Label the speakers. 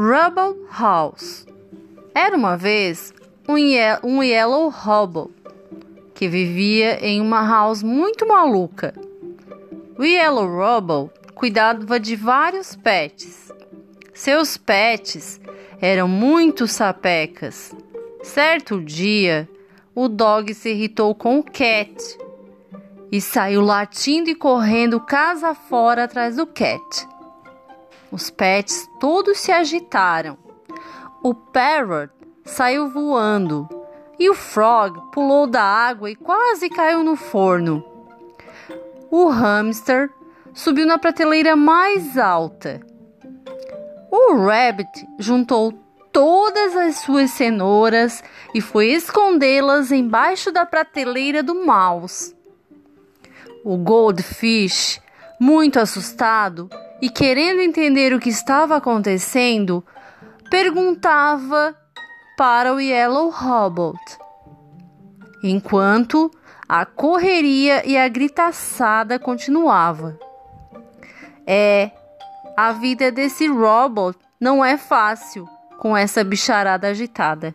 Speaker 1: Rubble House. Era uma vez um, ye um Yellow Rubble que vivia em uma house muito maluca. O Yellow Rubble cuidava de vários pets. Seus pets eram muito sapecas. Certo dia, o dog se irritou com o cat e saiu latindo e correndo casa fora atrás do cat. Os pets todos se agitaram. O parrot saiu voando e o frog pulou da água e quase caiu no forno. O hamster subiu na prateleira mais alta. O rabbit juntou todas as suas cenouras e foi escondê-las embaixo da prateleira do mouse. O goldfish, muito assustado, e, querendo entender o que estava acontecendo, perguntava para o Yellow Robot. Enquanto a correria e a gritaçada continuava. É, a vida desse robot não é fácil com essa bicharada agitada.